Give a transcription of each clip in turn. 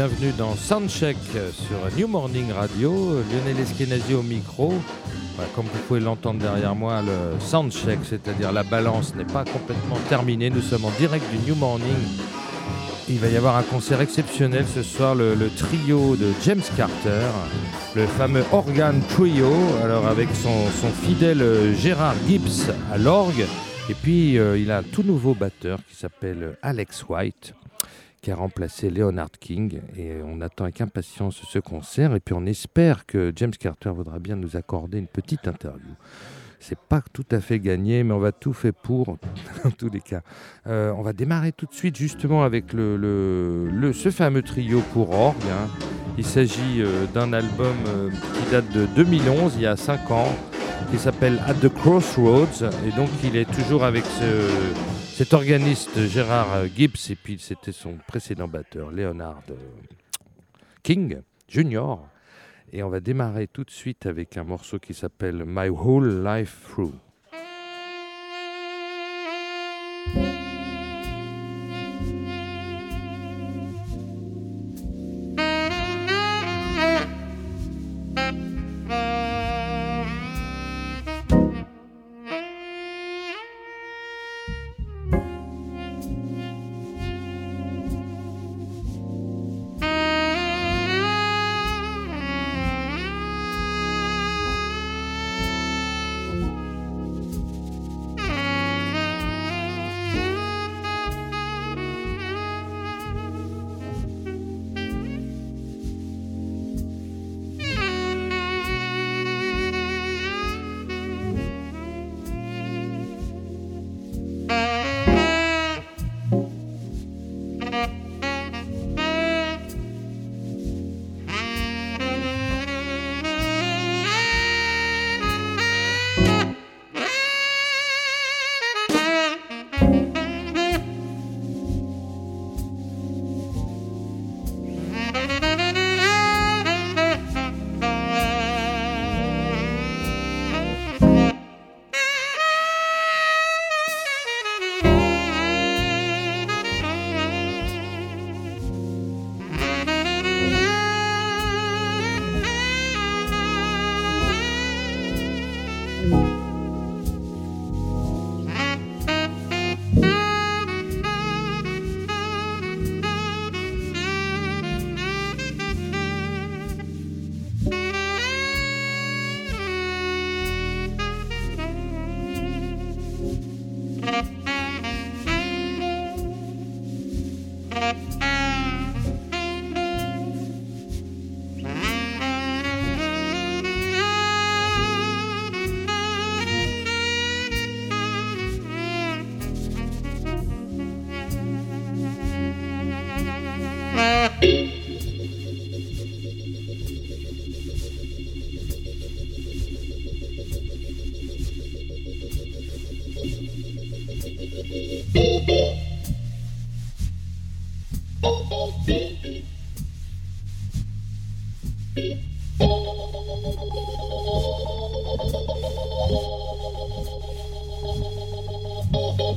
Bienvenue dans Soundcheck sur New Morning Radio. Lionel Eskenazi au micro. Comme vous pouvez l'entendre derrière moi, le Soundcheck, c'est-à-dire la balance, n'est pas complètement terminée. Nous sommes en direct du New Morning. Il va y avoir un concert exceptionnel ce soir, le, trio de James Carter, le fameux Organ Trio, alors avec son, fidèle Gérard Gibbs à l'orgue. Et puis euh, il a un tout nouveau batteur qui s'appelle Alex White qui a remplacé Leonard King. Et on attend avec impatience ce concert. Et puis on espère que James Carter voudra bien nous accorder une petite interview. C'est pas tout à fait gagné, mais on va tout faire pour, dans tous les cas. Euh, on va démarrer tout de suite justement avec le, ce fameux trio pour orgue. Hein. Il s'agit euh, d'un album euh, qui date de 2011, il y a 5 ans, qui s'appelle At the Crossroads. Et donc il est toujours avec ce, cet organiste Gérard Gibbs, et puis c'était son précédent batteur, Leonard euh, King Jr. Et on va démarrer tout de suite avec un morceau qui s'appelle My Whole Life Through.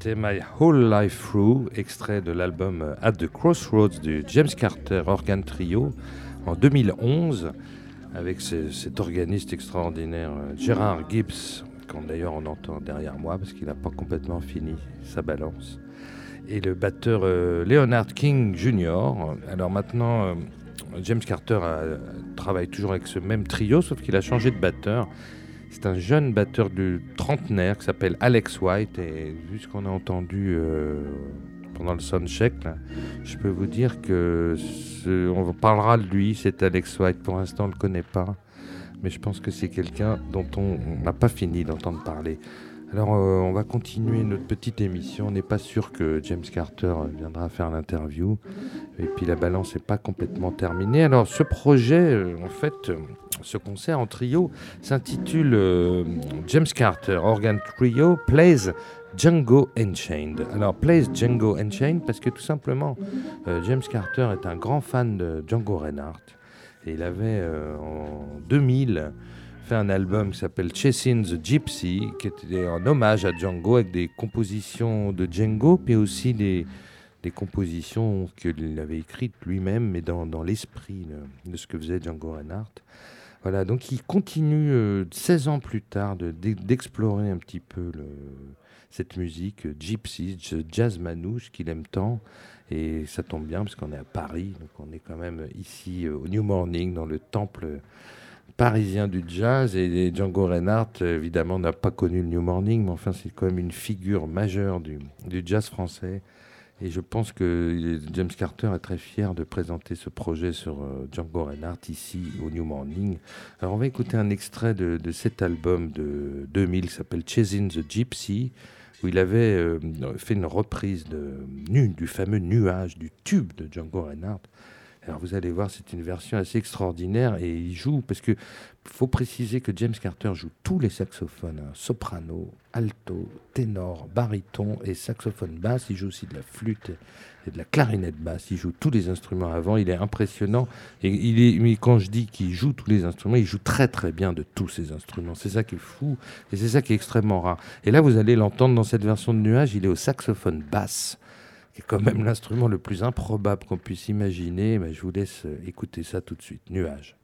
C'était My Whole Life Through, extrait de l'album At the Crossroads du James Carter Organ Trio en 2011, avec cet organiste extraordinaire Gérard Gibbs, qu'on d'ailleurs on entend derrière moi parce qu'il n'a pas complètement fini sa balance, et le batteur euh, Leonard King Jr. Alors maintenant, euh, James Carter travaille toujours avec ce même trio, sauf qu'il a changé de batteur. C'est un jeune batteur du trentenaire qui s'appelle Alex White. Et vu ce qu'on a entendu euh, pendant le soundcheck, je peux vous dire que on parlera de lui, c'est Alex White. Pour l'instant, on ne le connaît pas, mais je pense que c'est quelqu'un dont on n'a pas fini d'entendre parler. Alors, euh, on va continuer notre petite émission. On n'est pas sûr que James Carter viendra faire l'interview. Et puis, la balance n'est pas complètement terminée. Alors, ce projet, euh, en fait, euh, ce concert en trio s'intitule James Carter Organ Trio Plays Django Unchained. Alors, Plays Django Unchained parce que tout simplement, James Carter est un grand fan de Django Reinhardt. Et il avait, en 2000, fait un album qui s'appelle Chasing the Gypsy, qui était en hommage à Django avec des compositions de Django, puis aussi des, des compositions qu'il avait écrites lui-même, mais dans, dans l'esprit de, ce que faisait Django Reinhardt. Voilà, donc il continue 16 euh, ans plus tard d'explorer un petit peu le, cette musique euh, gypsy, jazz manouche qu'il aime tant. Et ça tombe bien parce qu'on est à Paris, donc on est quand même ici euh, au New Morning, dans le temple parisien du jazz et Django Reinhardt évidemment n'a pas connu le New Morning mais enfin c'est quand même une figure majeure du, jazz français et je pense que James Carter est très fier de présenter ce projet sur euh, Django Reinhardt ici au New Morning. Alors on va écouter un extrait de, cet album de 2000 qui s'appelle Chasing the Gypsy où il avait euh, fait une reprise de, du fameux nuage, du tube de Django Reinhardt. Alors vous allez voir, c'est une version assez extraordinaire et il joue parce que faut préciser que James Carter joue tous les saxophones, hein, soprano, alto, ténor, baryton et saxophone basse. Il joue aussi de la flûte et de la clarinette basse. Il joue tous les instruments avant. Il est impressionnant et il est. Mais quand je dis qu'il joue tous les instruments, il joue très très bien de tous ces instruments. C'est ça qui est fou et c'est ça qui est extrêmement rare. Et là, vous allez l'entendre dans cette version de nuage. Il est au saxophone basse est quand même l'instrument le plus improbable qu'on puisse imaginer. Mais je vous laisse écouter ça tout de suite. Nuage.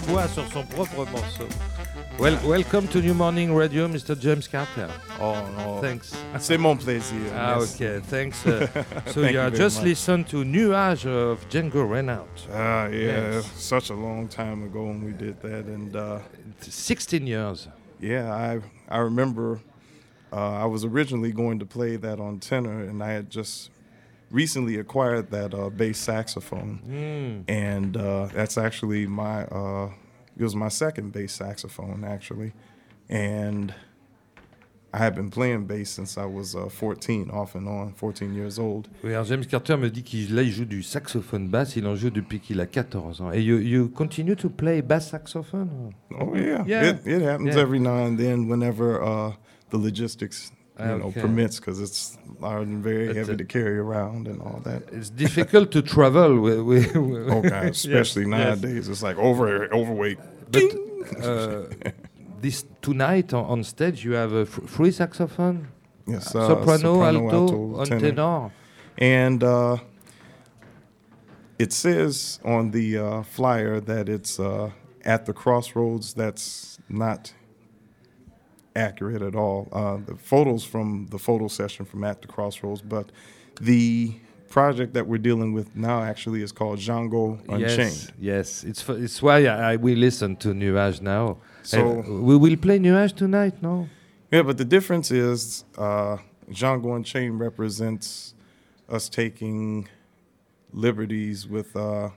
Sur son propre morceau. Well, welcome to New Morning Radio, Mr. James Carter. Oh no, thanks. C'est mon plaisir. Ah, okay, thanks. Uh, so you, you just much. listened to Nuage of Django Reinhardt. Ah, uh, yeah, yes. such a long time ago when we did that, and uh, 16 years. Yeah, I I remember. Uh, I was originally going to play that on tenor, and I had just recently acquired that uh, bass saxophone, mm. and uh, that's actually my uh, it was my second bass saxophone actually, and I had been playing bass since I was uh, 14, off and on, 14 years old. Oui, alors James Carter me dit qu'il là il joue du saxophone basse, il en joue depuis qu'il a 14 ans. Et you, you continue to play bass saxophone? Oh yeah, yeah. It, it happens yeah. every now and then whenever uh, the logistics you okay. know, permits because it's very but heavy to carry around and all that. It's difficult to travel with. with, with okay, especially yes, nowadays. Yes. It's like over overweight. But uh, this tonight on, on, stage, you have a free saxophone. Yes, uh, soprano, soprano, alto, alto tenor. tenor. and uh, it says on the uh, flyer that it's uh, at the crossroads. That's not accurate at all. Uh, the photos from the photo session from at the crossroads, but the project that we're dealing with now actually is called Django Unchained. Yes, yes. It's it's why I, I we listen to Nuage now. So uh, we will play Nuage tonight, no? Yeah, but the difference is uh, Django Unchained represents us taking liberties with uh,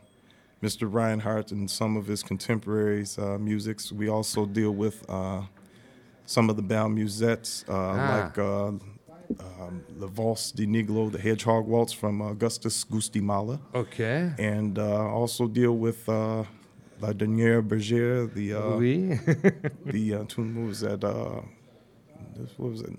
Mr. Reinhardt and some of his contemporaries' uh, musics. We also deal with uh, some of the bal musettes, uh, ah. like uh, um, the Valse de Niglo, the Hedgehog Waltz from Augustus Gusti-Mallet. Okay. And uh, also deal with uh, La Dernière Bergère, the uh, oui. the uh, tune was that uh, what was it,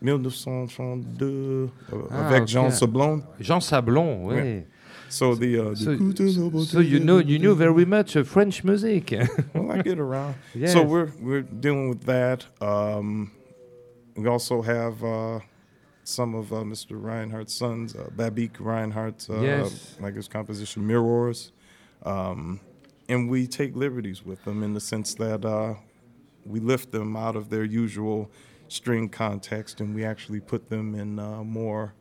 1932 ah, avec okay. Jean Sablon. Jean Sablon, oui. oui. So the, uh, so, so, you know you knew very much uh, French music. well, I get around. Yes. So we're we're dealing with that. Um, we also have uh, some of uh, Mr. Reinhardt's sons, uh, Babik Reinhardt, uh, yes. like his composition Mirrors, um, and we take liberties with them in the sense that uh, we lift them out of their usual string context and we actually put them in more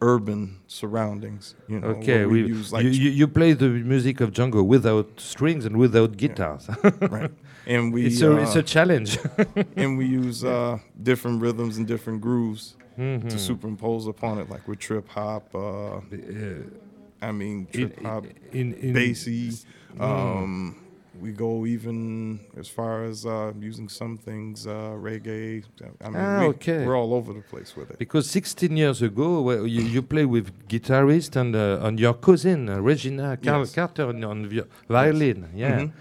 urban surroundings. You know, okay, we, we like you, you, play the music of Django without strings and without guitars. Yeah. right, and we it's a uh, it's a challenge. and we use uh, different rhythms and different grooves mm -hmm. to superimpose upon it, like with trip hop. Uh, I mean, trip in, hop, in, in, bassy. Mm. Um, we go even as far as uh, using some things uh, reggae. I mean, Ah, we, okay. we're all over the place with it. Because 16 years ago, well, you, you play with guitarist and, uh, and your cousin, uh, Regina Car- Yes. Carter, on, on vi- violin. Yeah. Mhm.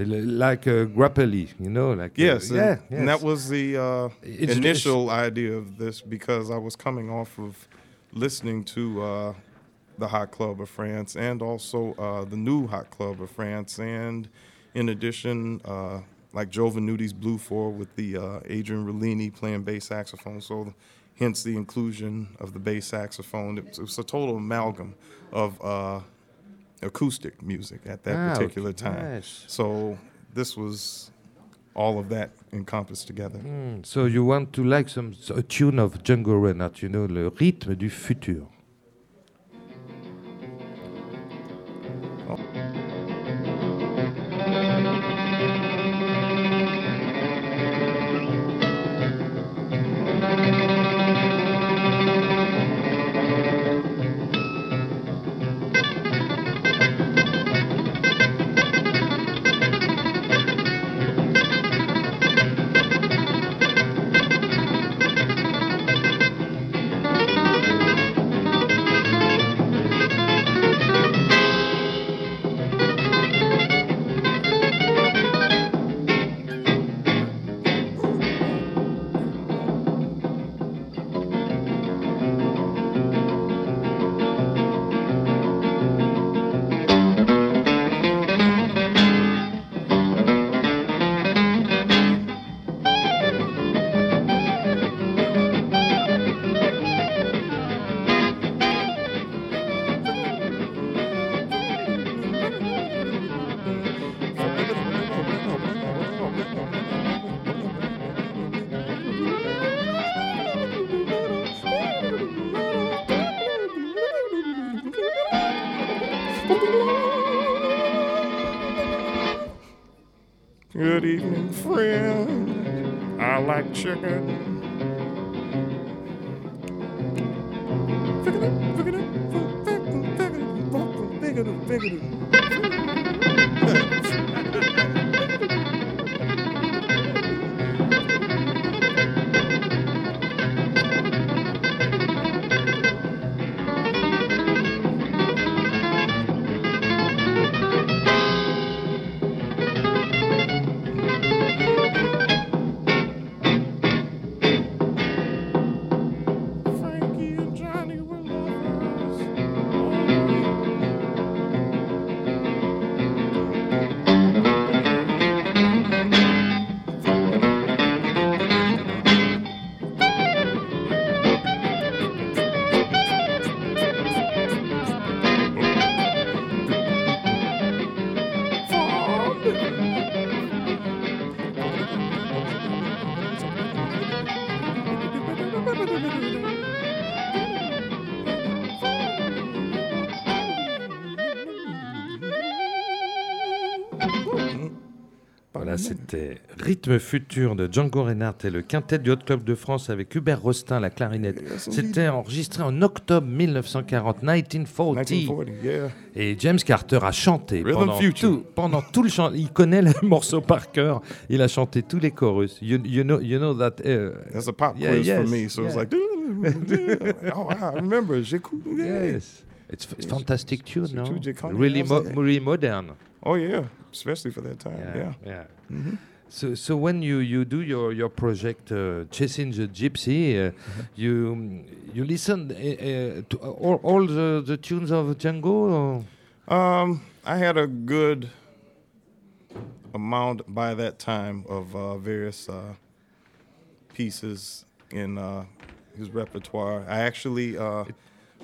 Like uh, grappelli, you know? like uh, Yes, and, yeah, and that was the uh, initial idea of this because I was coming off of listening to uh, the Hot Club of France and also uh, the new Hot Club of France, and in addition, uh, like Joe Venuti's Blue Four with the uh, Adrian Rollini playing bass saxophone. So, hence the inclusion of the bass saxophone. It was, it was a total amalgam of uh, acoustic music at that Ah, particular time. Nice. So this was all of that encompassed together. Mm, so you want to like some a tune of Django Reinhardt, you know, le rythme du futur. Rythme futur de Django Reinhardt et le quintet du Hot Club de France avec Hubert Rostin, la clarinette. C'était enregistré en octobre 1940, 1940. 1940, yeah. Et James Carter a chanté Rhythm pendant Future. tout, pendant tout le chant. Il connaît le morceau par cœur. Il a chanté tous les chorus. You, you know, you know that. uh, That's a pop Yeah, quiz yes, for me. So it's yeah. like, oh, I remember. J'écoute. Yeah. yes. It's, it's fantastic tune, it's no? Really, mo- really modern. Oh, yeah. Especially for that time. Yeah. yeah. Mm-hmm. So, so when you, you do your, your project uh, Chasing the Gypsy, uh, Mm-hmm. you you listen uh, uh, to all, all the, the tunes of Django? Or? Um, I had a good amount by that time of uh, various uh, pieces in uh, his repertoire. I actually uh, It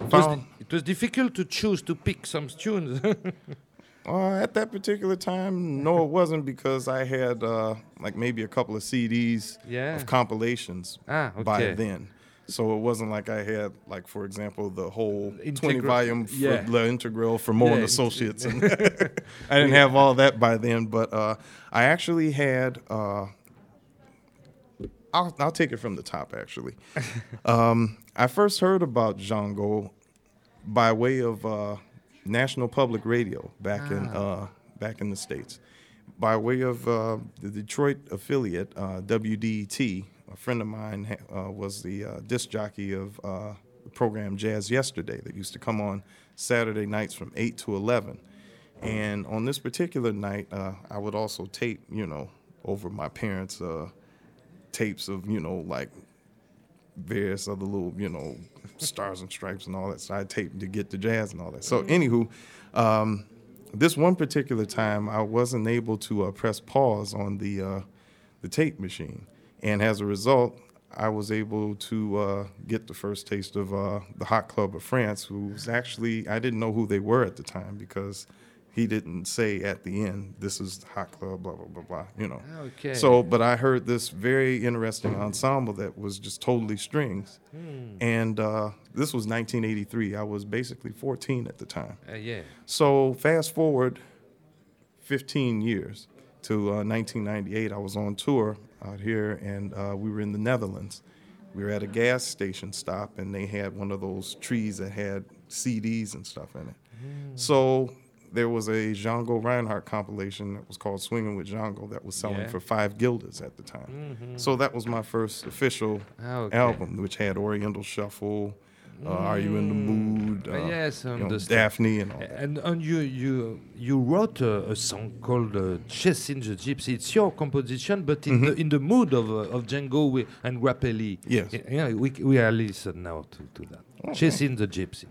was, found it was difficult to choose to pick some tunes. uh, at that particular time. No, it wasn't because I had uh, like maybe a couple of CDs yeah. of compilations Ah, by then. So it wasn't like I had, like for example, the whole twenty Integra- volume for yeah. La Integral for Mo and Associates. And I didn't have all that by then, but uh, I actually had. Uh, I'll, I'll take it from the top. Actually, um, I first heard about Django by way of uh, National Public Radio back in Ah. uh, back in the states. by way of uh, the Detroit affiliate, uh, WDET, a friend of mine uh, was the uh, disc jockey of uh, the program Jazz Yesterday that used to come on Saturday nights from 8 to 11. And on this particular night, uh, I would also tape, you know, over my parents' uh, tapes of, you know, like various other little, you know, stars and stripes and all that. So I taped to get the jazz and all that. So, anywho, um, this one particular time, I wasn't able to uh, press pause on the uh, the tape machine, and as a result, I was able to uh, get the first taste of uh, the Hot Club of France, who was actually I didn't know who they were at the time because he didn't say at the end, "This is Hot Club," blah blah blah blah. You know. Okay. So, but I heard this very interesting ensemble that was just totally strings, hmm. and uh, this was 1983. I was basically 14 at the time. Uh, yeah. So fast forward 15 years to uh, 1998. I was on tour out here, and uh, we were in the Netherlands. We were at a gas station stop, and they had one of those trees that had CDs and stuff in it. So there was a Django Reinhardt compilation that was called "Swinging with Django" that was selling Yeah. for five guilders at the time. So that was my first official Ah, okay. album, which had Oriental Shuffle. Uh, Are you in the mood? Uh, yes, you know. Daphne and all that. And, and you you you wrote a, a song called uh, "Chasing the Gypsy." It's your composition, but in the in the mood of uh, of Django and Grappelli. Yes. Yeah, we we are listening now to to that. "Chasing the Gypsy."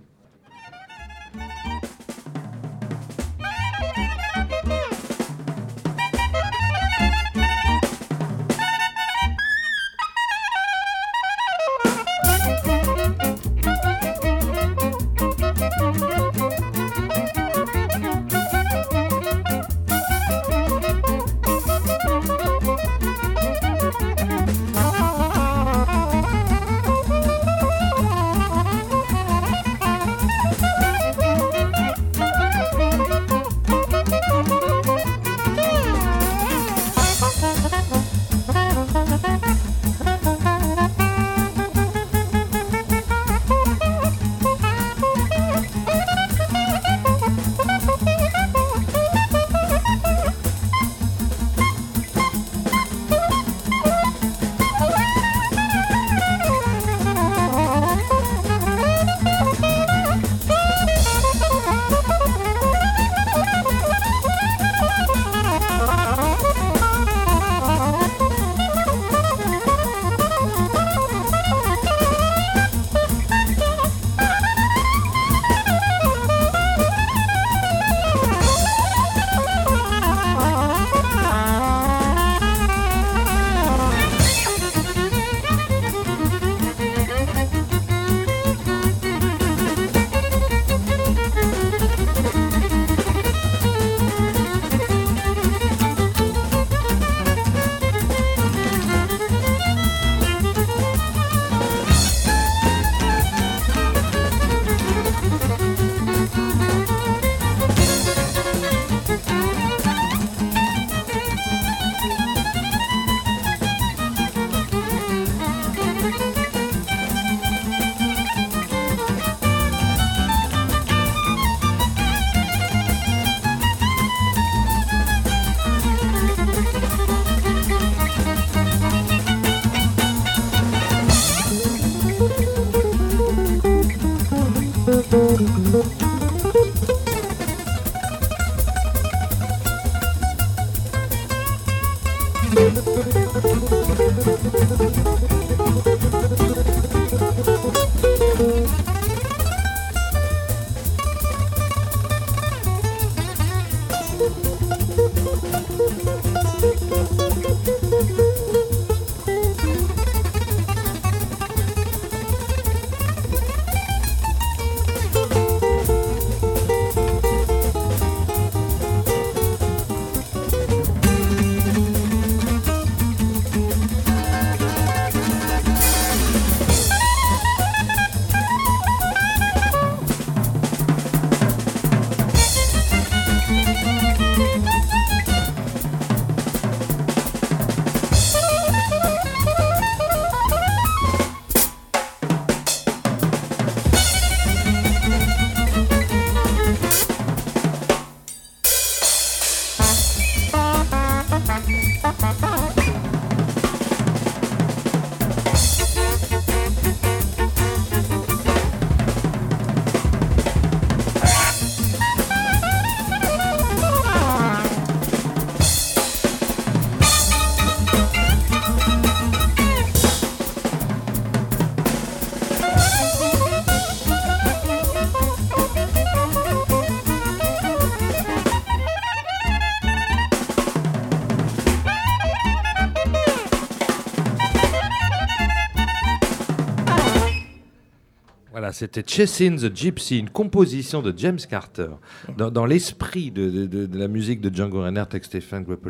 C'était Chasing the Gypsy, une composition de James Carter. Dans, dans l'esprit de, de- de- de la musique de Django Reinhardt avec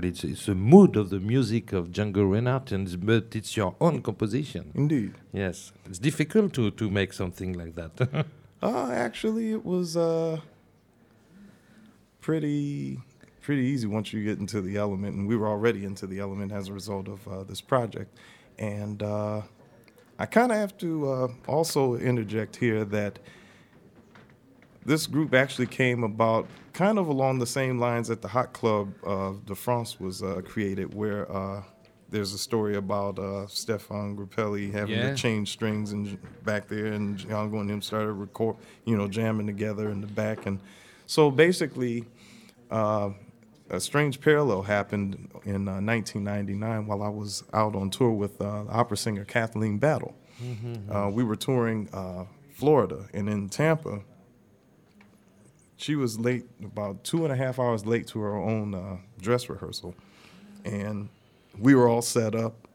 it's, it's the mood of the music of Django Reinhardt, and, but it's your own composition. Indeed. Yes, it's difficult to, to make something like that. Uh, actually, it was uh, pretty pretty easy once you get into the element, and we were already into the element as a result of uh, this project. And uh, I kind of have to uh, also interject here that this group actually came about kind of along the same lines that the Hot Club of De France was uh, created, where uh, there's a story about uh, Stefan Grappelli having Yeah. to change strings and back there, and Django and him started record, you know, jamming together in the back, and so basically. A strange parallel happened in uh, 1999 while I was out on tour with uh, opera singer Kathleen Battle. Uh, we were touring uh, Florida, and in Tampa, she was late, about two and a half hours late to her own uh, dress rehearsal. And we were all set up,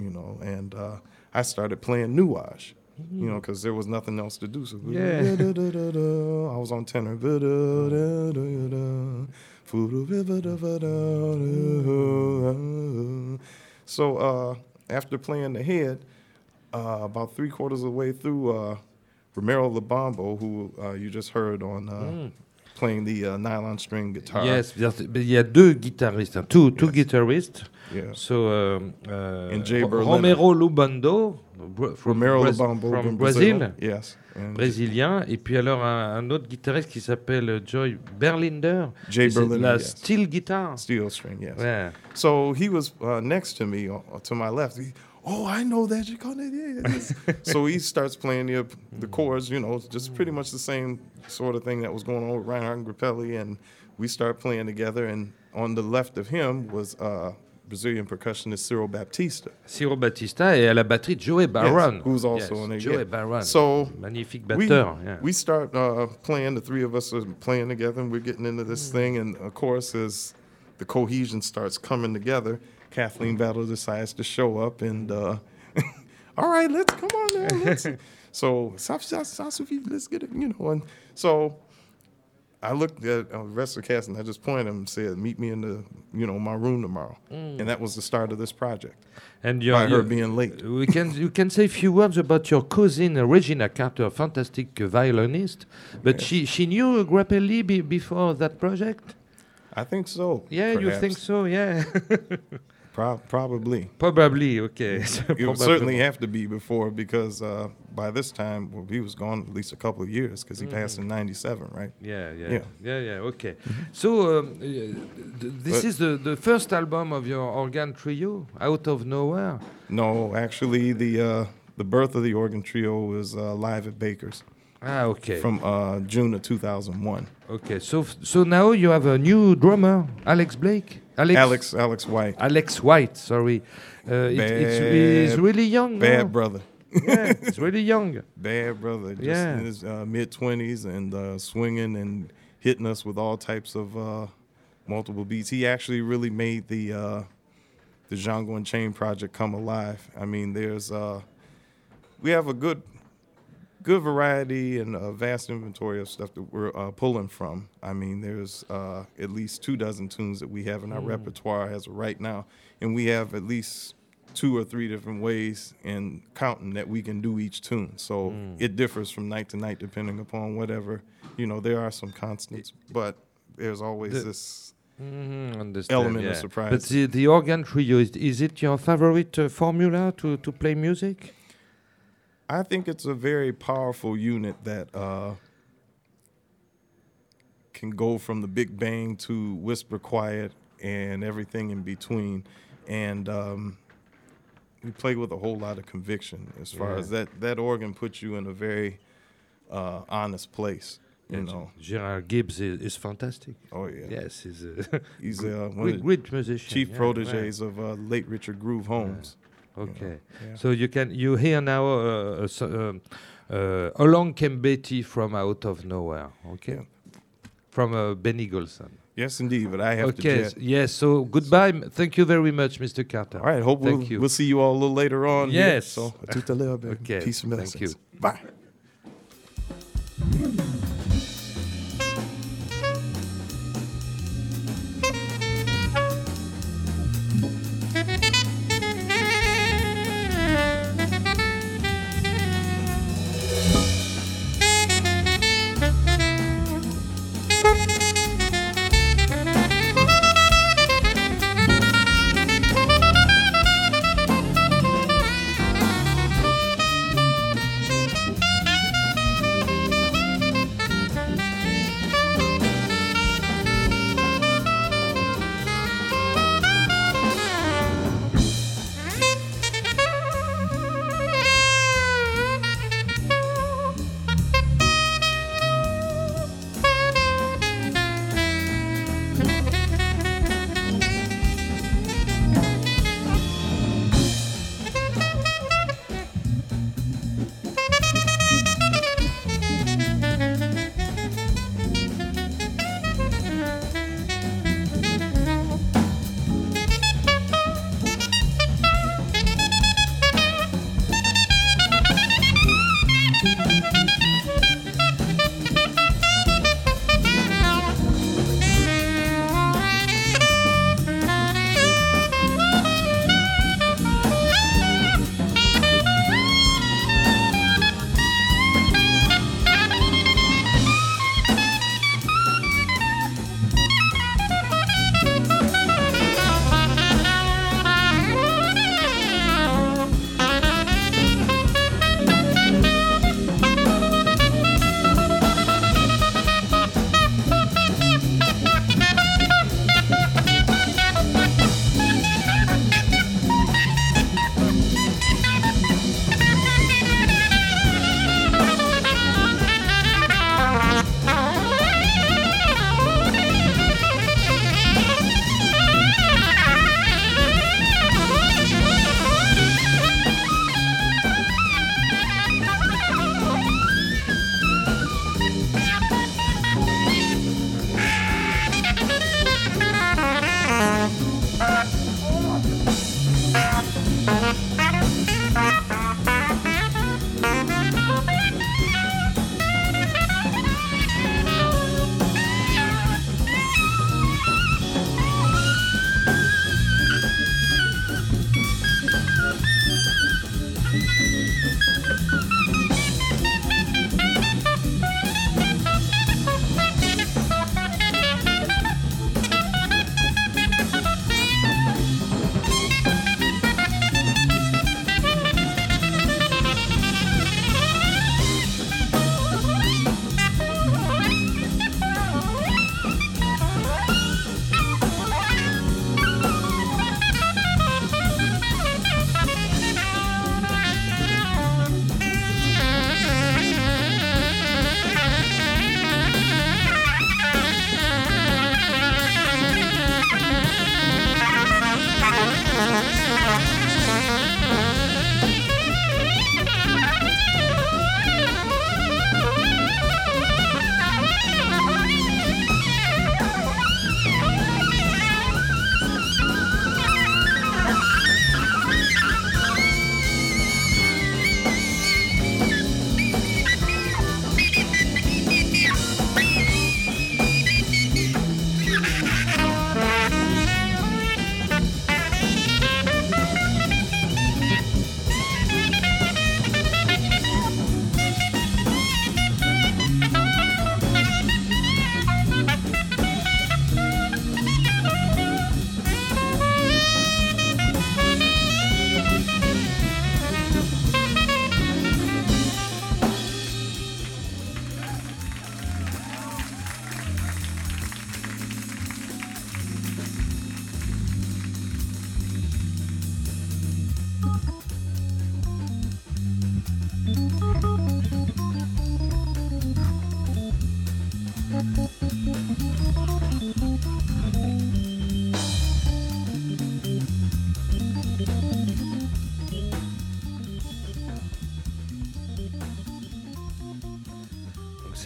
you know, and uh, I started playing Nuage, you know, because there was nothing else to do. So Yeah. I was on tenor. So uh, after playing the head, uh, about three quarters of the way through, uh, Romero Labambo, who uh, you just heard on uh, playing the uh, nylon string guitar. yes, but il y a deux guitaristes, hein, two, two guitarists. Yeah. So, um, uh, And Jay Romero Lubando, from, Romero Labambo from Brazil. Yes. And brésilien, et puis alors un, un autre guitariste qui s'appelle Joy Berlinder. Jay C'est Berliner, La yes. steel guitar. Steel string, yes. Ouais. So he was uh, next to me, uh, to my left. He, oh, I know that you're gonna. Yeah, so he starts playing the the chords. You know, just pretty much the same sort of thing that was going on with Reinhard and Grappelli, and we start playing together. And on the left of him was uh, Brazilian percussionist Cyril Baptista. Ciro Batista et à la batterie Joey Barron. who's also Yes, on it, Joey yeah. Barron. So Magnifique we, yeah. we start uh, playing. The three of us are playing together, and we're getting into this thing. And of course, as the cohesion starts coming together, Kathleen Battle decides to show up, and uh, all right, let's come on now. Let's. so let's get it. You know, and so. I looked at uh, the rest of the cast and I just pointed him and said, "Meet me in the, you know, my room tomorrow." And that was the start of this project. And By her being late. we can you can say a few words about your cousin Regina Carter, a fantastic uh, violinist. But she she knew Grappelli be, before that project. I think so. Yeah, you think so? Yeah, Pro- probably. probably. Okay, So It would probably. certainly have to be before because uh, by this time, well, he was gone at least a couple of years because he passed in '97, right? Yeah, yeah, Yeah. yeah, yeah. Okay. So um, uh, th- this But- is the, the first album of your organ trio, Out of Nowhere. No, actually, the uh, the birth of the organ trio was uh, live at Baker's Ah, okay. from uh, June of 2001. okay. So f- so now you have a new drummer, Alex Blake. Alex. Alex Alex White, Alex White. Sorry. Uh, it, it's, he's really young. bad now. brother, yeah, he's really young. bad brother, just Yeah. in his uh, mid 20s and uh, swinging and hitting us with all types of uh, multiple beats. He actually really made the uh, the Django and Chain project come alive. I mean, there's uh, we have a good good variety and a vast inventory of stuff that we're uh, pulling from. I mean, there's uh, at least two dozen tunes that we have in our repertoire as of right now, and we have at least two or three different ways in counting that we can do each tune. So it differs from night to night depending upon whatever. You know, there are some constants, but there's always The- this. Understand, Element of surprise. But the, the organ trio is, is it your favorite uh, formula to, to play music? I think it's a very powerful unit that uh, can go from the big bang to whisper quiet and everything in between. And um, we play with a whole lot of conviction as far Yeah. as that. That organ puts you in a very uh, honest place. You know. Gerard Gibbs is, is fantastic. Oh yeah. Yes, he's a He's uh, one great, great musician. chief yeah, proteges of uh, late Richard Groove Holmes. Okay. Yeah. So you can you hear now uh, uh, so, um, uh, Along Came Betty from Out of Nowhere. Okay. Yeah. From uh, Benny Golson. Yes, indeed. But I have to Okay. jet. Yes. So goodbye. M- Thank you very much, Mr. Carter. All right. Hope Thank we'll, you. we'll see you all a little later on. here. Yes. So, tout à l'heure, baby. Okay, Peace and thank you. Bye.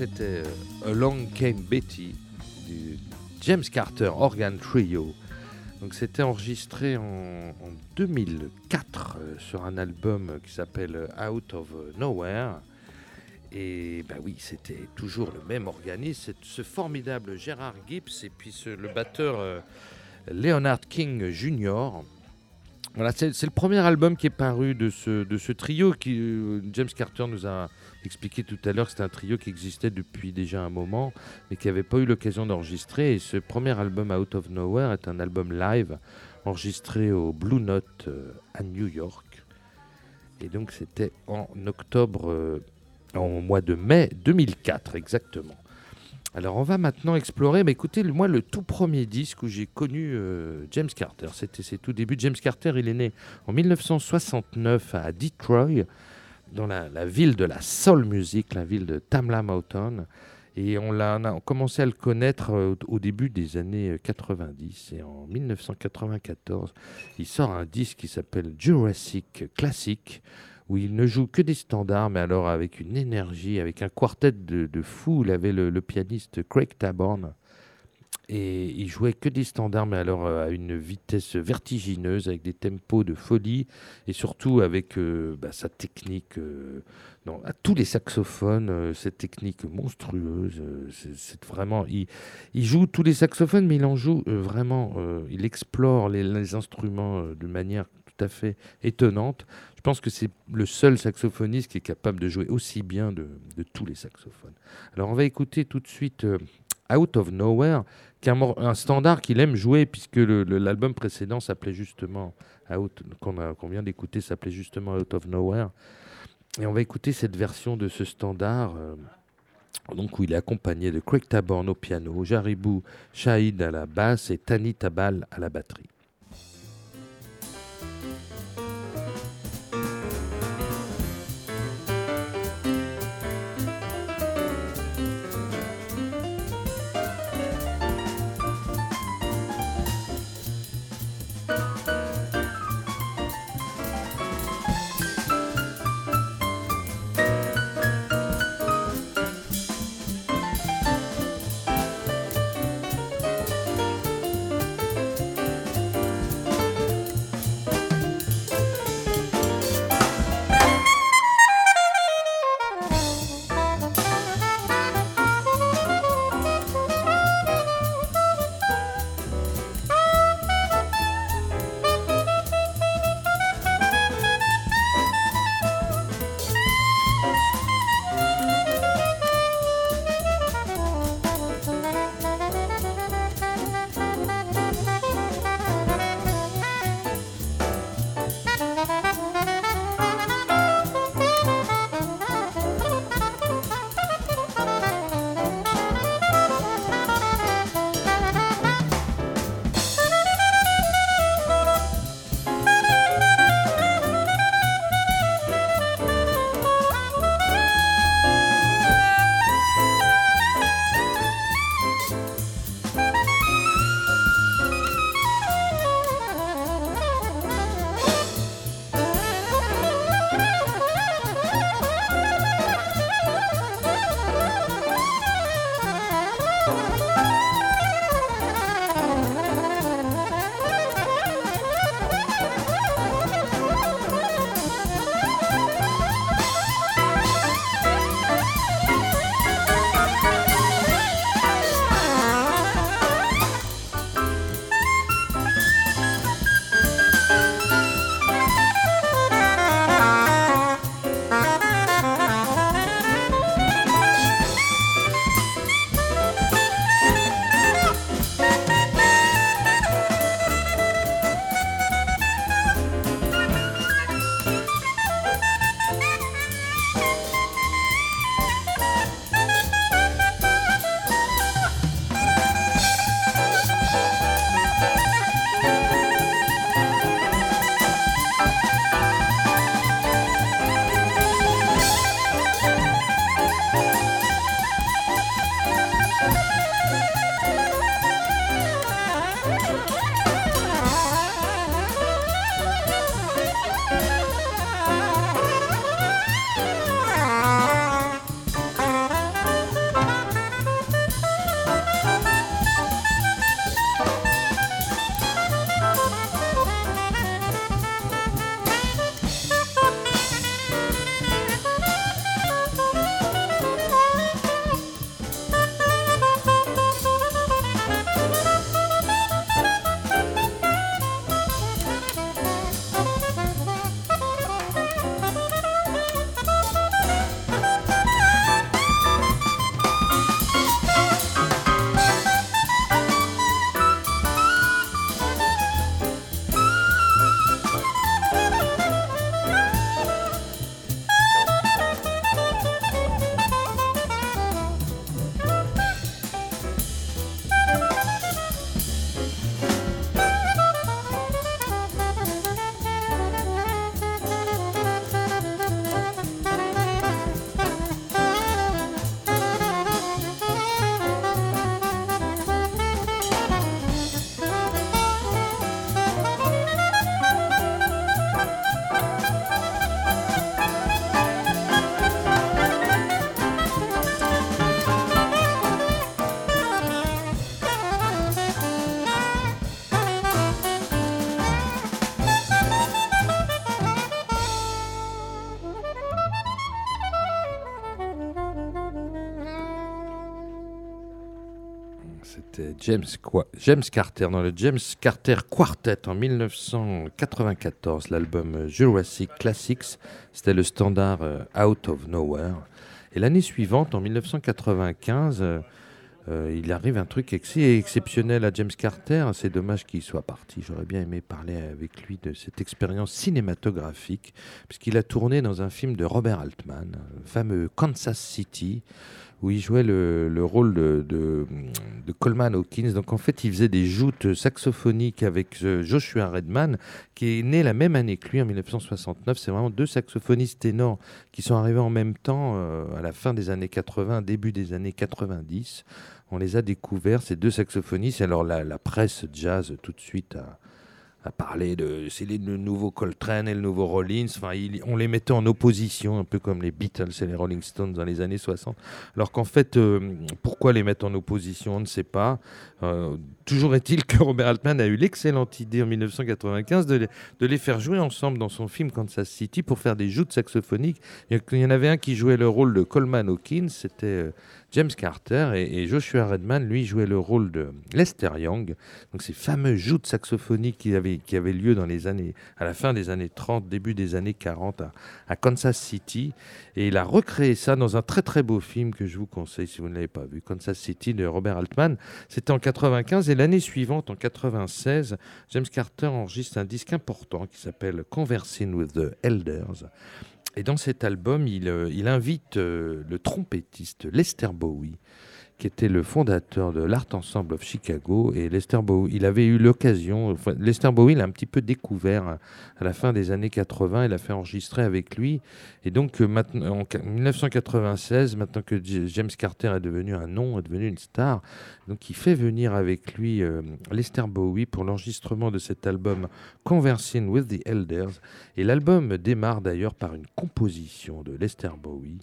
C'était euh, Along Came Betty du James Carter Organ Trio. Donc c'était enregistré en, 2004 euh, sur un album qui s'appelle Out of Nowhere. Et bah oui, c'était toujours le même organisme, ce formidable Gérard Gibbs et puis le batteur euh, Leonard King Jr. Voilà, c'est le premier album qui est paru de ce, de ce trio qui euh, James Carter nous a expliqué tout à l'heure que c'était un trio qui existait depuis déjà un moment, mais qui n'avait pas eu l'occasion d'enregistrer. Et ce premier album Out of Nowhere est un album live enregistré au Blue Note euh, à New York. Et donc c'était en octobre en mois de mai 2004 exactement. Alors on va maintenant explorer, mais écoutez, moi le tout premier disque où j'ai connu euh, James Carter, c'était ses tout débuts. James Carter, il est né en 1969 à Detroit, dans la, ville de la soul music, la ville de Tamla Mountain. Et on, a, commencé à le connaître euh, au début des années 90. Et en 1994, il sort un disque qui s'appelle Jurassic Classic où il ne joue que des standards, mais alors avec une énergie, avec un quartet de, de fou. Il avait le, pianiste Craig Taborn. Et il jouait que des standards, mais alors euh, à une vitesse vertigineuse, avec des tempos de folie, et surtout avec euh, bah, sa technique, euh, non, à tous les saxophones, cette technique monstrueuse. c'est vraiment, il, joue tous les saxophones, mais il en joue vraiment, il explore les, instruments de manière tout à fait étonnante. Je pense que c'est le seul saxophoniste qui est capable de jouer aussi bien de, tous les saxophones. Alors on va écouter tout de suite Out of Nowhere, un, standard qu'il aime jouer, puisque l'album précédent s'appelait justement Out, qu'on vient d'écouter s'appelait justement Out of Nowhere. Et on va écouter cette version de ce standard. Euh, donc où il est accompagné de Craig Taborn au piano, Jaribou Shahid à la basse et Tani Tabal à la batterie. James, Carter dans le James Carter Quartet en 1994. L'album Jurassic Classics, c'était le standard euh, Out of Nowhere. Et l'année suivante, en 1995, euh, il arrive un truc exceptionnel à James Carter. C'est dommage qu'il soit parti. J'aurais bien aimé parler avec lui de cette expérience cinématographique, puisqu'il a tourné dans un film de Robert Altman, le fameux Kansas City, où il jouait le, rôle de, Coleman Hawkins. Donc en fait, il faisait des joutes saxophoniques avec euh, Joshua Redman, qui est né la même année que lui, en 1969. C'est vraiment deux saxophonistes ténors qui sont arrivés en même temps euh, à la fin des années 80, début des années 90. On les a découverts, ces deux saxophonistes. Alors la, la presse jazz tout de suite a à parler de c'est le nouveau Coltrane et le nouveau Rollins. Enfin, on les mettait en opposition, un peu comme les Beatles et les Rolling Stones dans les années 60. Alors qu'en fait, euh, pourquoi les mettre en opposition, on ne sait pas. Euh, toujours est-il que Robert Altman a eu l'excellente idée en 1995 de les, de les, faire jouer ensemble dans son film Kansas City pour faire des joutes saxophoniques. Il y en avait un qui jouait le rôle de Coleman Hawkins, c'était euh, James Carter et, Joshua Redman, lui, jouait le rôle de Lester Young. Donc ces fameux saxophoniques qui avaient, qui avaient lieu dans les années, à la fin des années 30, début des années 40 à, Kansas City. Et il a recréé ça dans un très très beau film que je vous conseille si vous ne l'avez pas vu, Kansas City de Robert Altman. C'était en 95 et l'année suivante, en 96, James Carter enregistre un disque important qui s'appelle Conversing with the Elders. Et dans cet album, il, euh, invite euh, le trompettiste Lester Bowie qui était le fondateur de l'Art Ensemble of Chicago. Et Lester Bowie, il avait eu l'occasion, Lester Bowie l'a un petit peu découvert à la fin des années 80, il a fait enregistrer avec lui. Et donc, euh, maintenant, en 1996, maintenant que James Carter est devenu un nom, est devenu une star, donc il fait venir avec lui euh, Lester Bowie pour l'enregistrement de cet album Conversing with the Elders. Et l'album démarre d'ailleurs par une composition de Lester Bowie.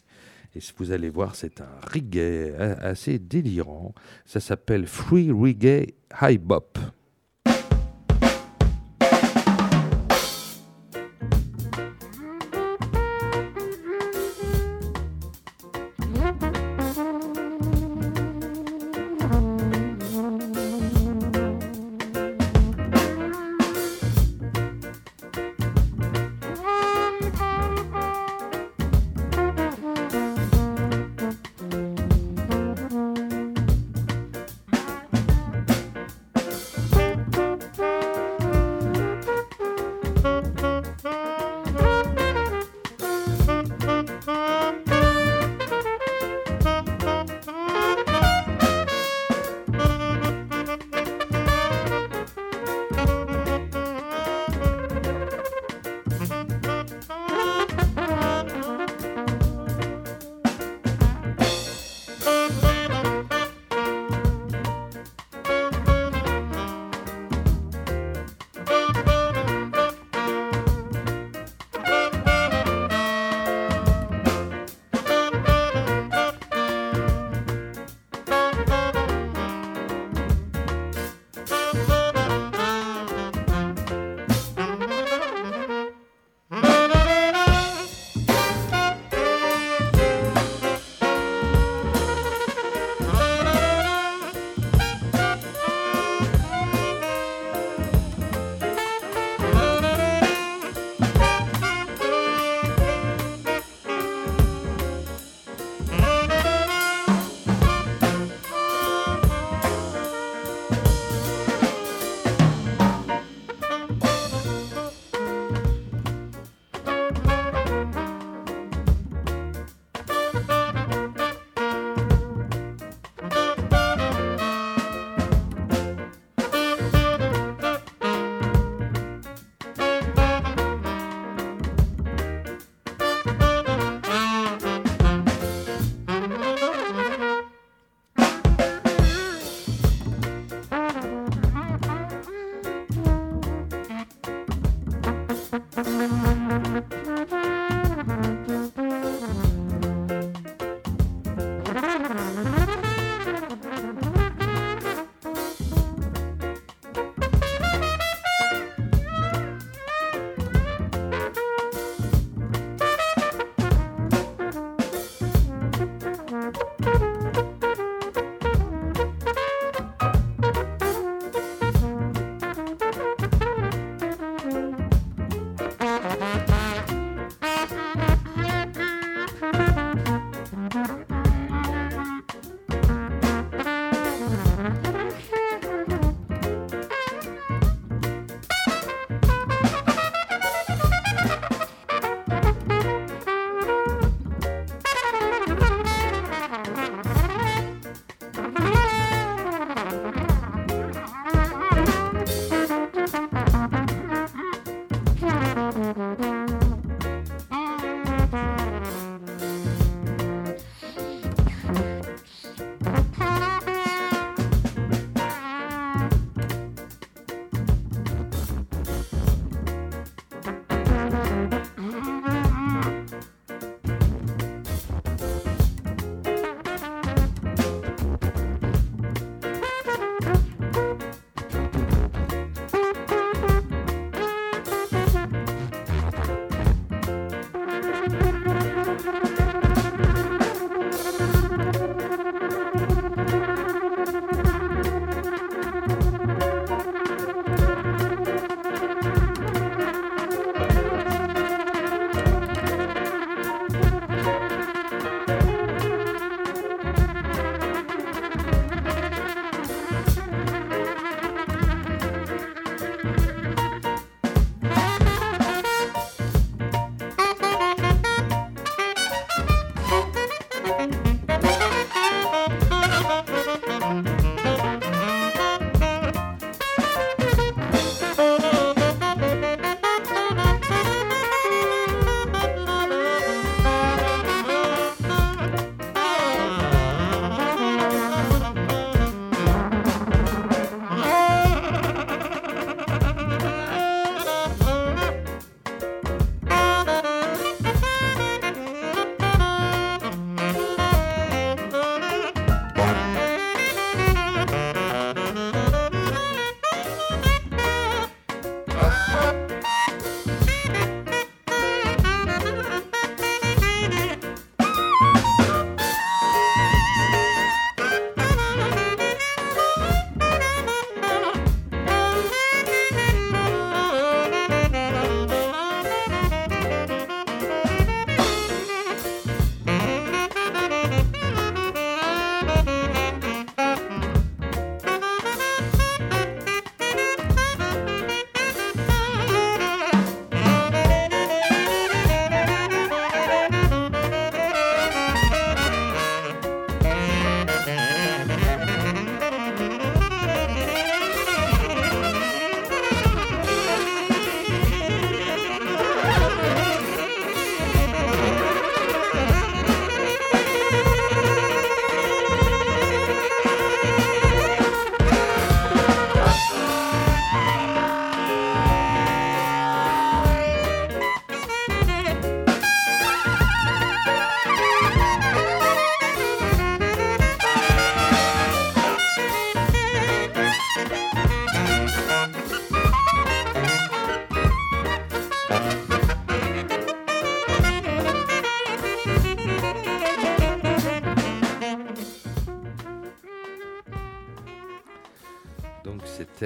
Et vous allez voir, c'est un reggae assez délirant. Ça s'appelle Free Reggae High Bop.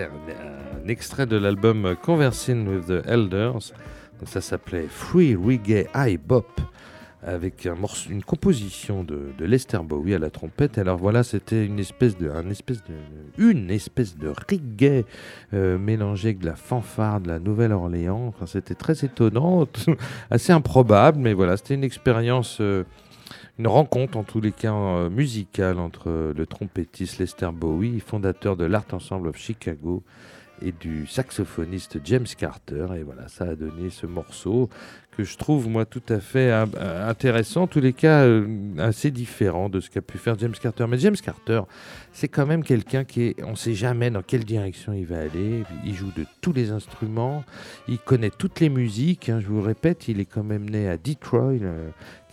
Un, extrait de l'album Conversing with the Elders. ça s'appelait Free Reggae High Bop avec une composition de, Lester Bowie à la trompette. Alors voilà, c'était une espèce de, un espèce de, une espèce de reggae euh, mélangé avec de la fanfare de la Nouvelle-Orléans. Enfin, c'était très étonnant, assez improbable, mais voilà, c'était une expérience euh, une rencontre en tous les cas euh, musicale entre le trompettiste Lester Bowie, fondateur de l'Art Ensemble of Chicago, et du saxophoniste James Carter. Et voilà, ça a donné ce morceau que je trouve moi tout à fait euh, intéressant, en tous les cas euh, assez différent de ce qu'a pu faire James Carter. Mais James Carter, c'est quand même quelqu'un qui est, on ne sait jamais dans quelle direction il va aller. Il joue de tous les instruments, il connaît toutes les musiques. Hein, je vous répète, il est quand même né à Detroit,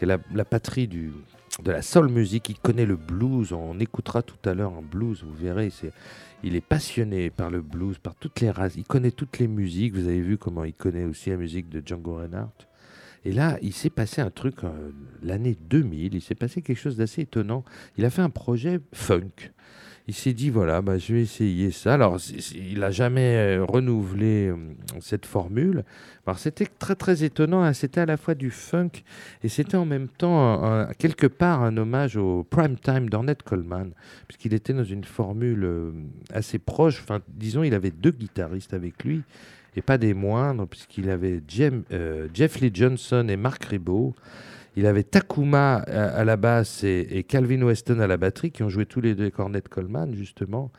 qui est la, patrie du, de la soul music. Il connaît le blues. On écoutera tout à l'heure un blues. Vous verrez, c'est il est passionné par le blues, par toutes les races. Il connaît toutes les musiques. Vous avez vu comment il connaît aussi la musique de Django Reinhardt. Et là, il s'est passé un truc, euh, l'année 2000, il s'est passé quelque chose d'assez étonnant. Il a fait un projet funk. Il s'est dit, voilà, bah, je vais essayer ça. Alors, il n'a jamais euh, renouvelé euh, cette formule. Alors, c'était très, très étonnant. Hein. C'était à la fois du funk et c'était en même temps, quelque part, un hommage au prime time d'Ornette Coleman, puisqu'il était dans une formule assez proche. Enfin, disons, il avait deux guitaristes avec lui et pas des moindres, puisqu'il avait euh, Jeff Lee Johnson et Mark Ribot. Il avait Takuma à, la basse et, Calvin Weston à la batterie, qui ont joué tous les deux Cornet Coleman, justement.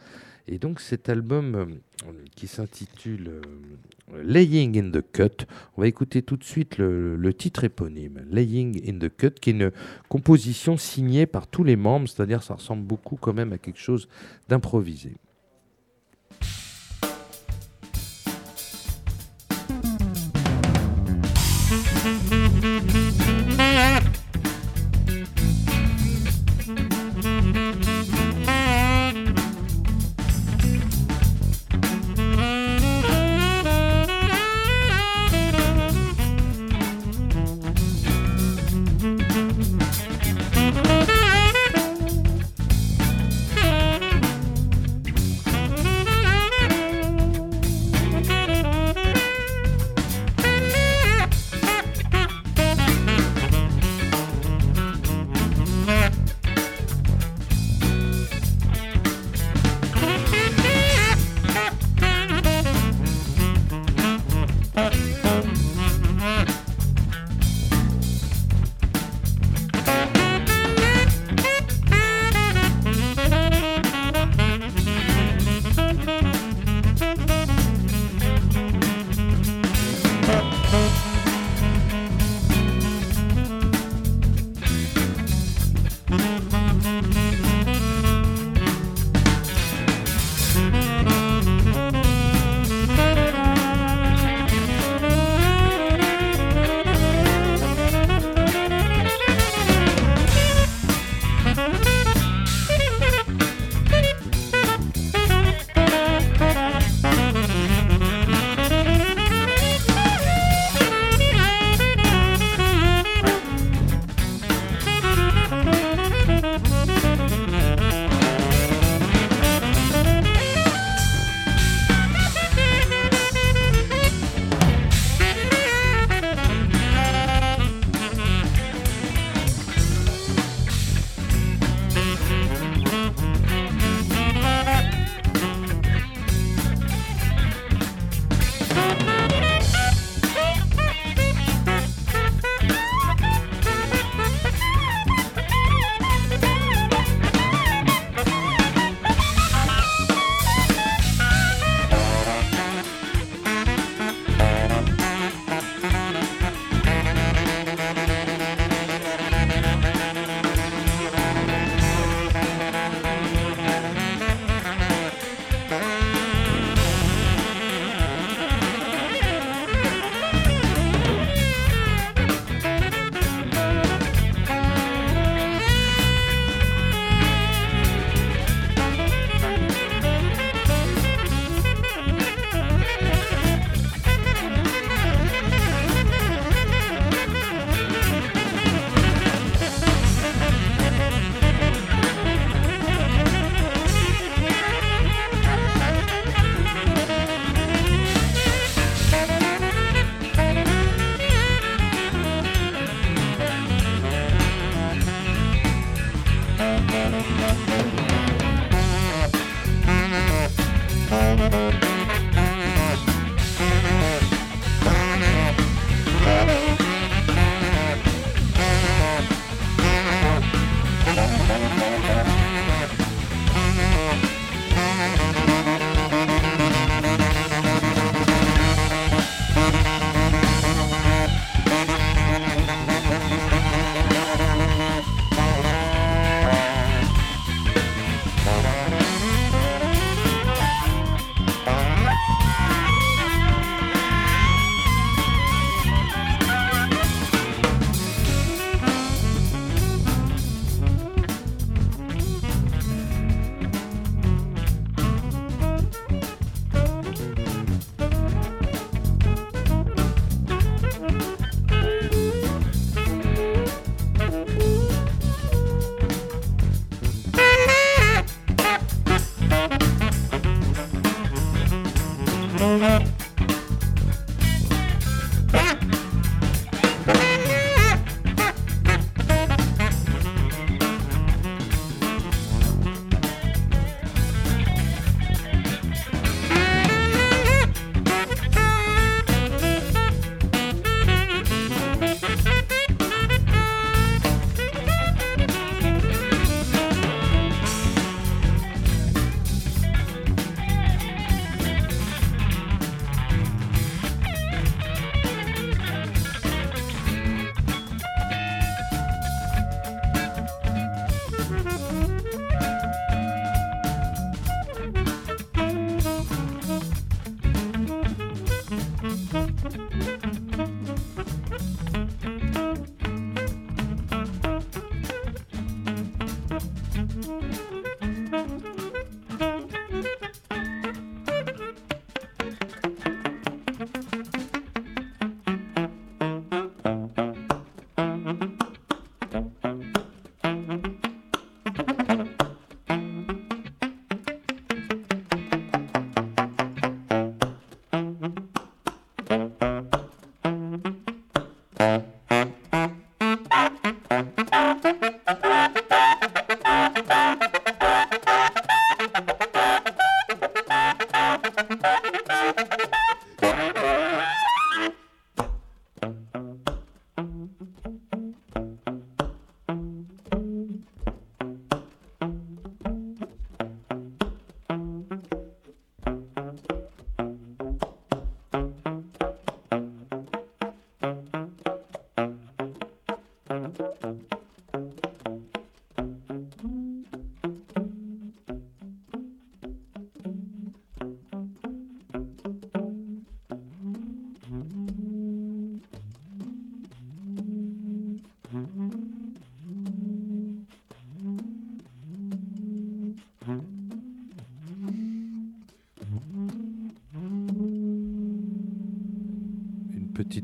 Et donc cet album euh, qui s'intitule euh, Laying in the Cut, on va écouter tout de suite le, le, titre éponyme, Laying in the Cut, qui est une composition signée par tous les membres, c'est-à-dire ça ressemble beaucoup quand même à quelque chose d'improvisé.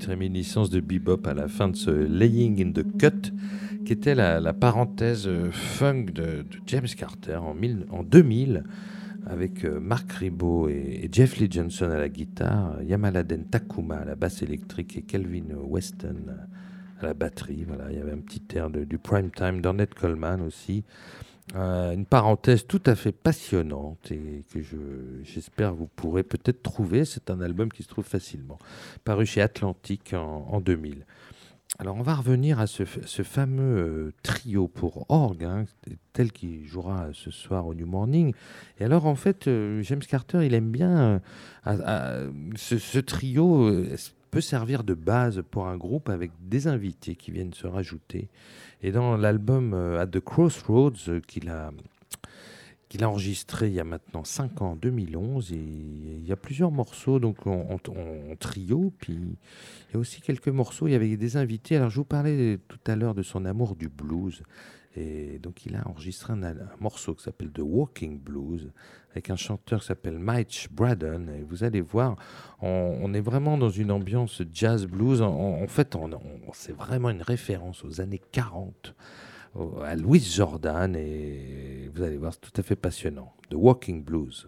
Réminiscence de bebop à la fin de ce Laying in the Cut, qui était la, parenthèse euh, funk de, James Carter en, en 2000, avec euh, Mark Ribot et, Jeff Lee Johnson à la guitare, Yamaladen Takuma à la basse électrique et Kelvin Weston à la batterie. Voilà, il y avait un petit air du prime time d'Ornette Coleman aussi. Euh, une parenthèse tout à fait passionnante et que j'espère vous pourrez peut-être trouver. C'est un album qui se trouve facilement, paru chez Atlantique en, 2000. Alors on va revenir à ce, fameux euh, trio pour orgue, hein, tel qu'il jouera ce soir au New Morning. Et alors en fait, euh, James Carter, il aime bien ce, ce, trio peut servir de base pour un groupe avec des invités qui viennent se rajouter. Et dans l'album euh, At the Crossroads euh, qu'il a, qu'il a enregistré il y a maintenant 5 ans, 2011, et il y a plusieurs morceaux donc en, trio, puis il y a aussi quelques morceaux, il y avait des invités. Alors je vous parlais tout à l'heure de son amour du blues. Et donc il a enregistré un, morceau qui s'appelle The Walking Blues avec un chanteur qui s'appelle Mike Braden. Et vous allez voir, on, est vraiment dans une ambiance jazz blues. En, fait, c'est vraiment une référence aux années 40 à Louis Jordan et vous allez voir, c'est tout à fait passionnant. The Walking Blues.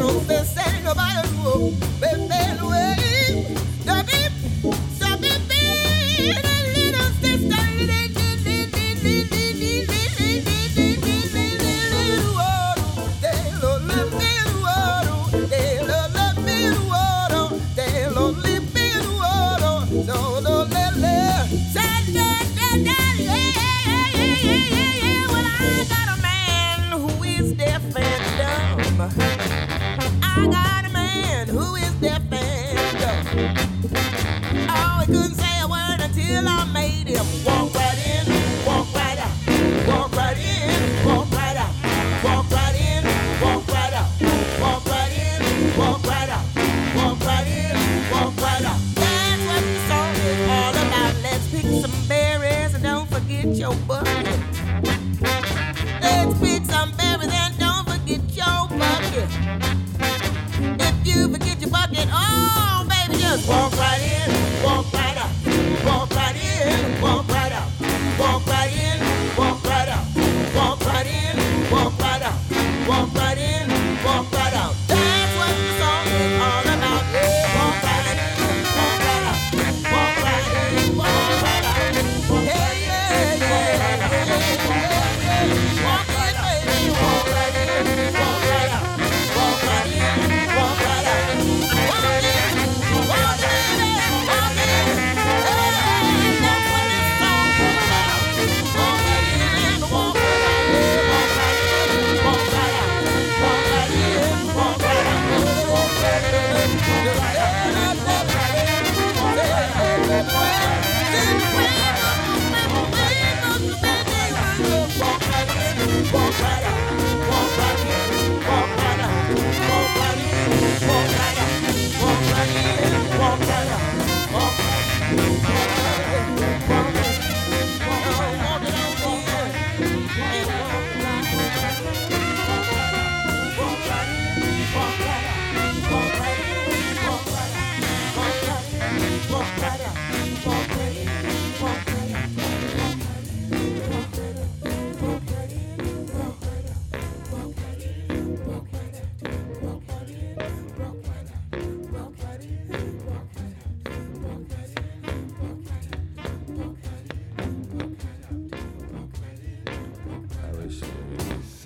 no, they say nobody will.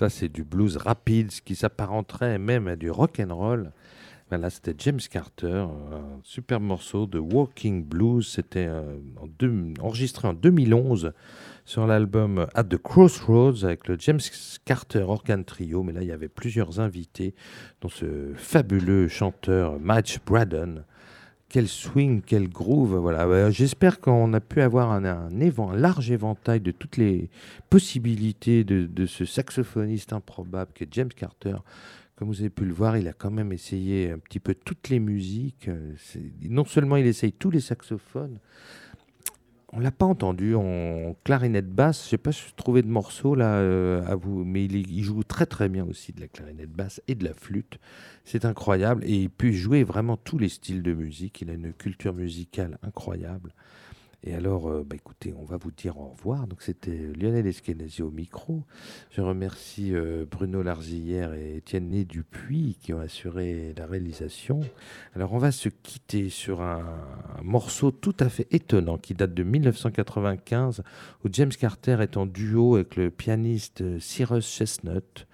C'est du blues rapide, ce qui s'apparenterait même à du rock and roll. Voilà, c'était James Carter, un super morceau de Walking Blues. C'était euh, enregistré en 2011 sur l'album At the Crossroads avec le James Carter Organ Trio. Mais là, il y avait plusieurs invités, dont ce fabuleux chanteur Match Braddon. Quel swing, quel groove. Voilà. J'espère qu'on a pu avoir un, large éventail de toutes les possibilités de, de ce saxophoniste improbable que James Carter comme vous avez pu le voir, il a quand même essayé un petit peu toutes les musiques. Euh, non seulement il essaye tous les saxophones, on l'a pas entendu en clarinette basse. Je sais pas si je trouvais de morceaux là euh, à vous, mais il, joue très très bien aussi de la clarinette basse et de la flûte. C'est incroyable et il peut jouer vraiment tous les styles de musique. Il a une culture musicale incroyable. Et alors, euh, bah, écoutez, on va vous dire au revoir. Donc, c'était Lionel Eskenazi au micro. Je remercie euh, Bruno Larzillière et Étienne Né Dupuis qui ont assuré la réalisation. Alors, on va se quitter sur un, morceau tout à fait étonnant qui date de 1995 où James Carter est en duo avec le pianiste euh, Cyrus Chestnut.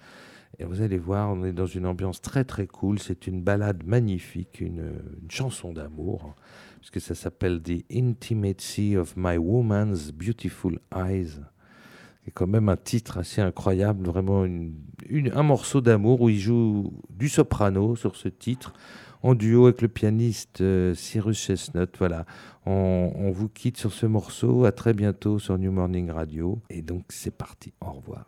Et vous allez voir, on est dans une ambiance très très cool. C'est une balade magnifique, une chanson d'amour puisque ça s'appelle The Intimacy of My Woman's Beautiful Eyes. C'est quand même un titre assez incroyable, vraiment un morceau d'amour où il joue du soprano sur ce titre, en duo avec le pianiste euh, Cyrus Chestnut. Voilà, on, on vous quitte sur ce morceau. À très bientôt sur New Morning Radio. Et donc c'est parti. Au revoir.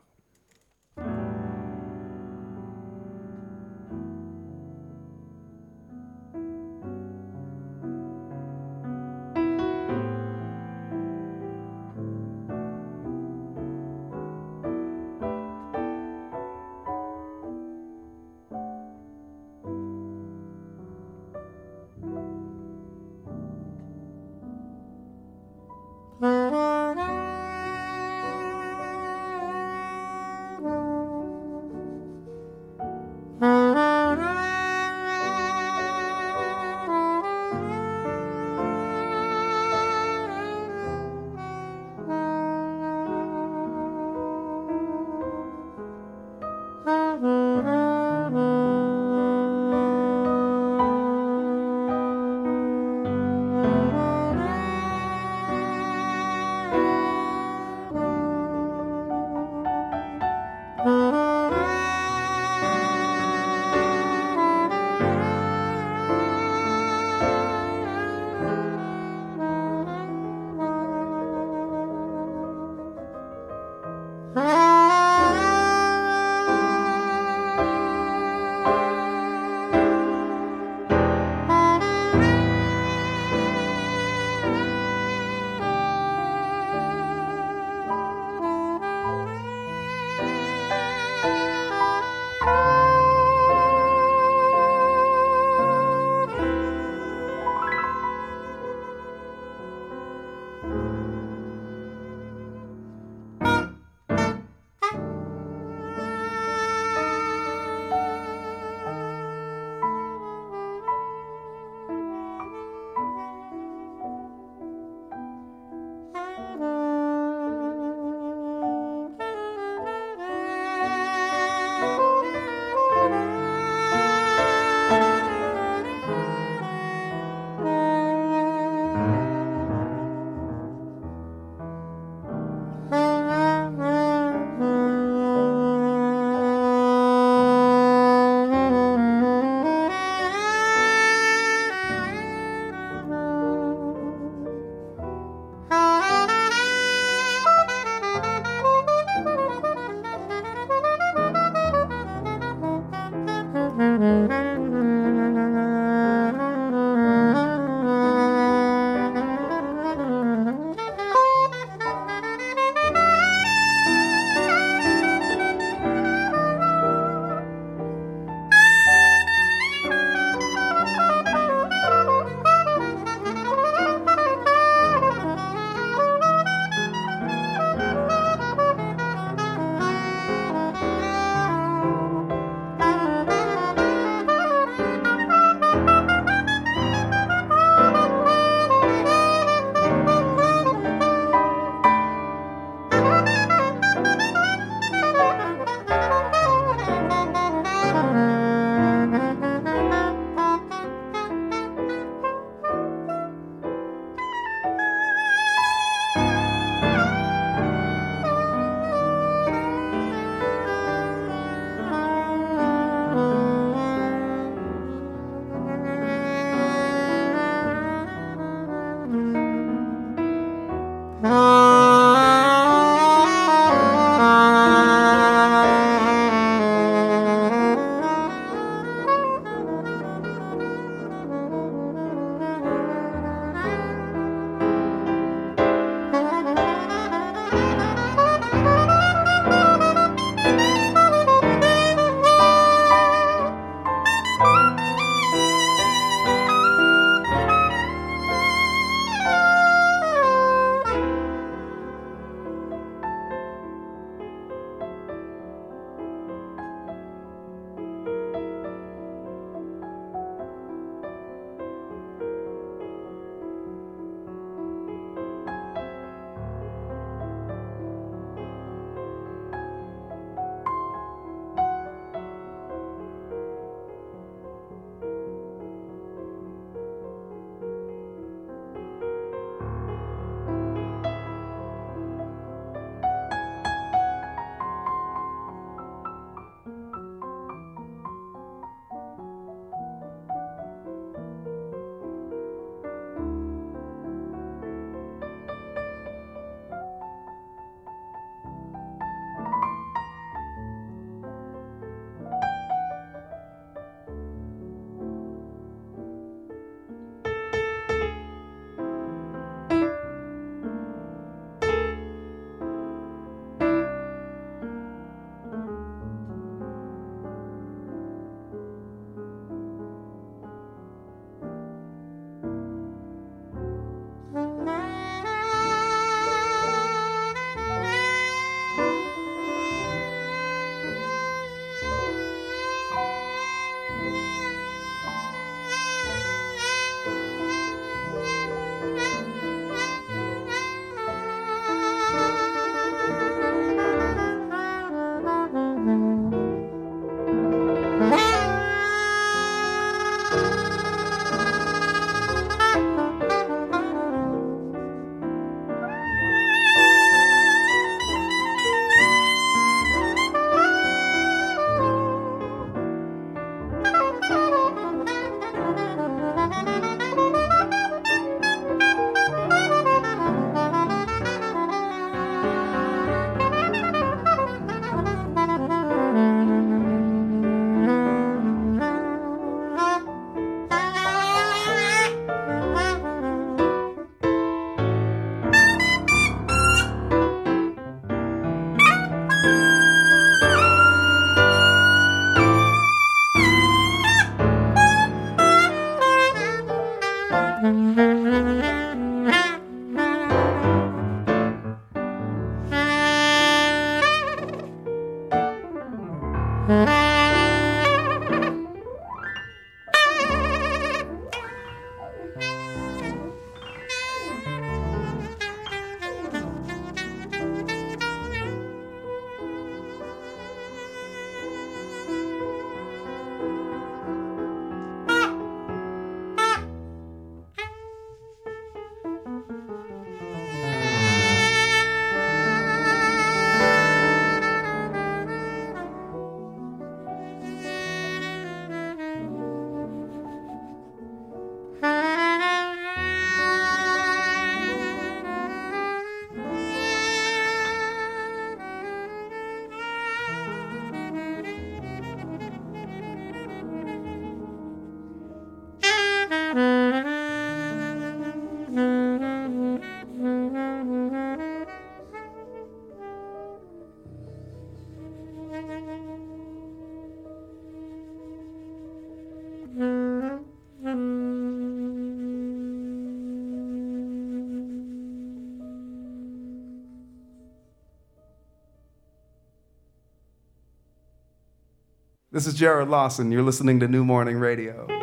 This is Jared Lawson. You're listening to New Morning Radio.